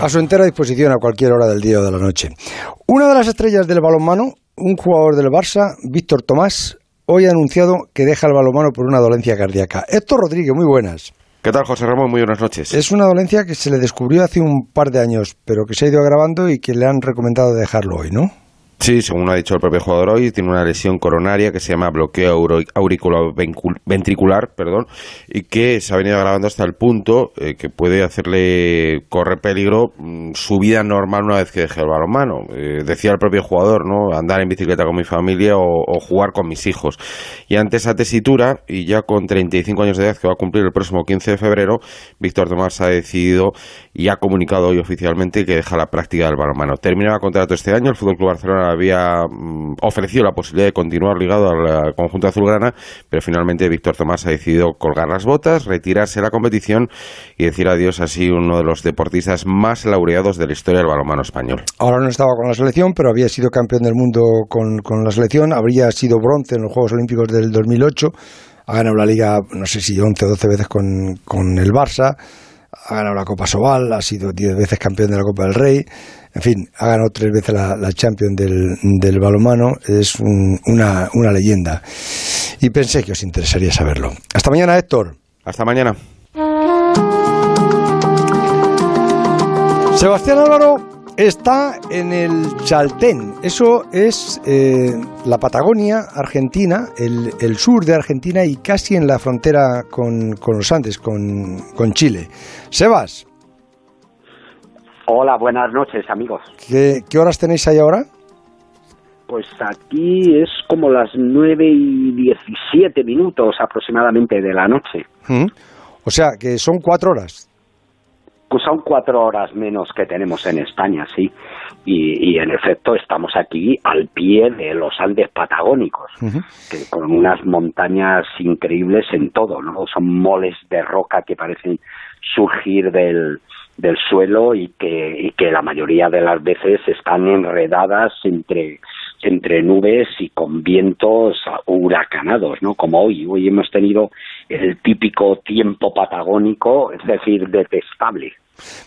a su entera disposición a cualquier hora del día o de la noche. Una de las estrellas del balonmano, un jugador del Barça, Víctor Tomás, hoy ha anunciado que deja el balonmano por una dolencia cardíaca. Héctor Rodríguez, muy buenas. ¿Qué tal, José Ramón? Muy buenas noches. Es una dolencia que se le descubrió hace un par de años, pero que se ha ido agravando y que le han recomendado dejarlo hoy, ¿no? Sí, según ha dicho el propio jugador hoy, tiene una lesión coronaria que se llama bloqueo auriculoventricular, perdón, y que se ha venido agravando hasta el punto eh, que puede hacerle correr peligro mm, su vida normal una vez que deje el balonmano. Eh, decía el propio jugador, ¿no? Andar en bicicleta con mi familia o, o, jugar con mis hijos. Y ante esa tesitura, y ya con 35 años de edad que va a cumplir el próximo 15 de febrero, Víctor Tomás ha decidido y ha comunicado hoy oficialmente que deja la práctica del balonmano. Terminaba contrato este año, el Fútbol Club Barcelona había mm, ofrecido la posibilidad de continuar ligado al conjunto azulgrana, pero finalmente Víctor Tomás ha decidido colgar las botas, retirarse de la competición y decir adiós así uno de los deportistas más laureados de la historia del balonmano español. Ahora no estaba con la selección, pero había sido campeón del mundo con, con la selección, habría sido bronce en los Juegos Olímpicos del 2008, ha ganado la liga, no sé si 11 o 12 veces con, con el Barça, ha ganado la Copa Sobal, ha sido 10 veces campeón de la Copa del Rey, en fin, ha ganado tres veces la, la Champions del, del balonmano, es un, una, una leyenda. Y pensé que os interesaría saberlo. Hasta mañana, Héctor. Hasta mañana. Sebastián Álvaro está en el Chaltén. Eso es eh, la Patagonia argentina, el, el, sur de Argentina y casi en la frontera con, con los Andes, con, con, Chile. Sebas. Hola, buenas noches, amigos. ¿Qué, ¿Qué, horas tenéis ahí ahora? Pues aquí es como las 9 y 17 minutos aproximadamente de la noche. ¿Mm? O sea, que son cuatro horas. Pues son cuatro horas menos que tenemos en España, sí. Y, y en efecto estamos aquí al pie de los Andes patagónicos, uh -huh. que con unas montañas increíbles en todo, ¿no? Son moles de roca que parecen surgir del, del suelo y que, y que la mayoría de las veces están enredadas entre entre nubes y con vientos huracanados, ¿no? Como hoy. Hoy hemos tenido el típico tiempo patagónico, es decir, detestable.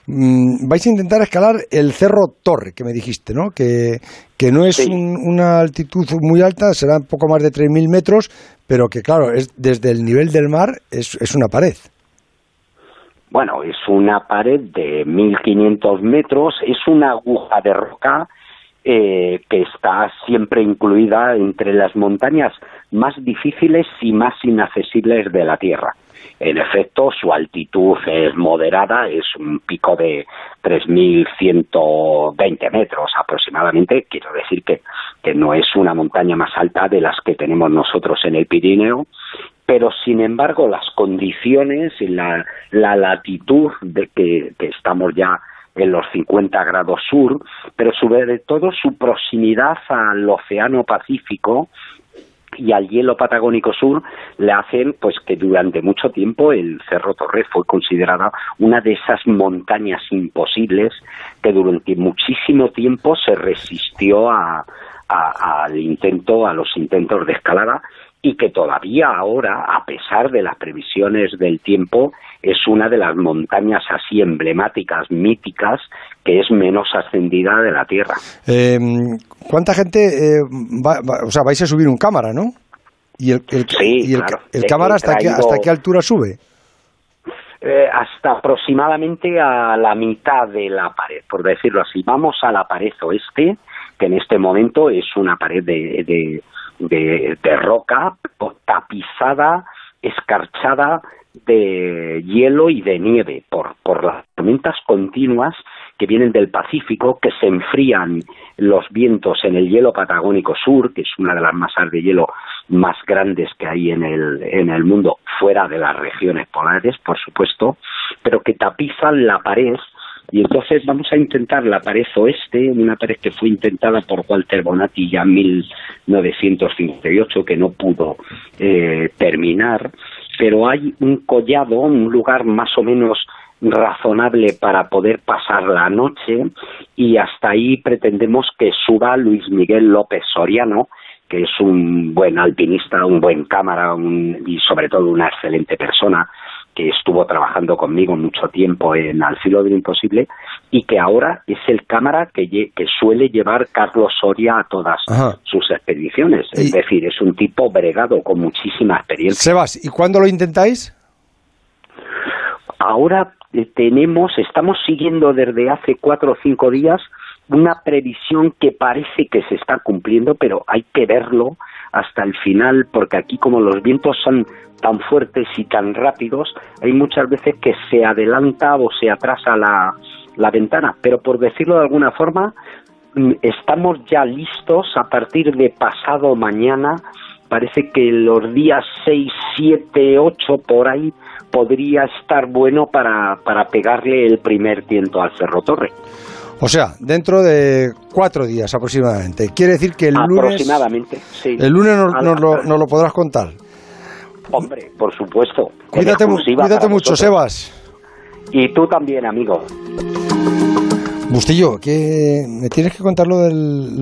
Mm, vais a intentar escalar el Cerro Torre, que me dijiste, ¿no? Que, que no es sí. un, una altitud muy alta, será un poco más de 3.000 metros, pero que, claro, es desde el nivel del mar es, es una pared. Bueno, es una pared de 1.500 metros, es una aguja de roca eh, que está siempre incluida entre las montañas más difíciles y más inaccesibles de la Tierra. En efecto, su altitud es moderada, es un pico de 3.120 metros aproximadamente. Quiero decir que, que no es una montaña más alta de las que tenemos nosotros en el Pirineo, pero sin embargo las condiciones y la, la latitud de que, que estamos ya en los 50 grados sur, pero sobre todo su proximidad al Océano Pacífico y al hielo patagónico sur le hacen pues que durante mucho tiempo el Cerro Torre fue considerada una de esas montañas imposibles que durante muchísimo tiempo se resistió a, a, al intento, a los intentos de escalada y que todavía ahora, a pesar de las previsiones del tiempo, es una de las montañas así emblemáticas, míticas, que es menos ascendida de la Tierra. Eh, ¿Cuánta gente, eh, va, va, o sea, vais a subir un cámara, no? ¿Y el, el, sí, y el, claro. el cámara hasta, traído... qué, hasta qué altura sube? Eh, hasta aproximadamente a la mitad de la pared, por decirlo así. Vamos a la pared oeste, que en este momento es una pared de, de de, roca tapizada, escarchada de hielo y de nieve por, por las tormentas continuas que vienen del Pacífico, que se enfrían los vientos en el hielo patagónico sur, que es una de las masas de hielo más grandes que hay en el, en el mundo, fuera de las regiones polares, por supuesto, pero que tapizan la pared y entonces vamos a intentar la pared oeste, una pared que fue intentada por Walter Bonatti ya en 1958, que no pudo eh, terminar, pero hay un collado, un lugar más o menos razonable para poder pasar la noche y hasta ahí pretendemos que suba Luis Miguel López Soriano, que es un buen alpinista, un buen cámara un, y sobre todo una excelente persona, estuvo trabajando conmigo mucho tiempo en Al filo de lo imposible y que ahora es el cámara que, que suele llevar Carlos Soria a todas sus expediciones. Es decir, es un tipo bregado con muchísima experiencia. Sebas, ¿y cuándo lo intentáis? Ahora eh, tenemos, estamos siguiendo desde hace cuatro o cinco días una previsión que parece que se está cumpliendo, pero hay que verlo hasta el final, porque aquí como los vientos son tan fuertes y tan rápidos, hay muchas veces que se adelanta o se atrasa la, la ventana. Pero por decirlo de alguna forma, mm, estamos ya listos a partir de pasado mañana. Parece que los días 6, 7, 8 por ahí podría estar bueno para, para pegarle el primer tiento al Cerro Torre. O sea, dentro de cuatro días aproximadamente. Quiere decir que el lunes. Aproximadamente, sí. El lunes nos, lo, podrás contar. Hombre, por supuesto. Cuídate, cuídate mucho, Sebas. Y tú también, amigo. Bustillo, que me tienes que contar lo del, lo del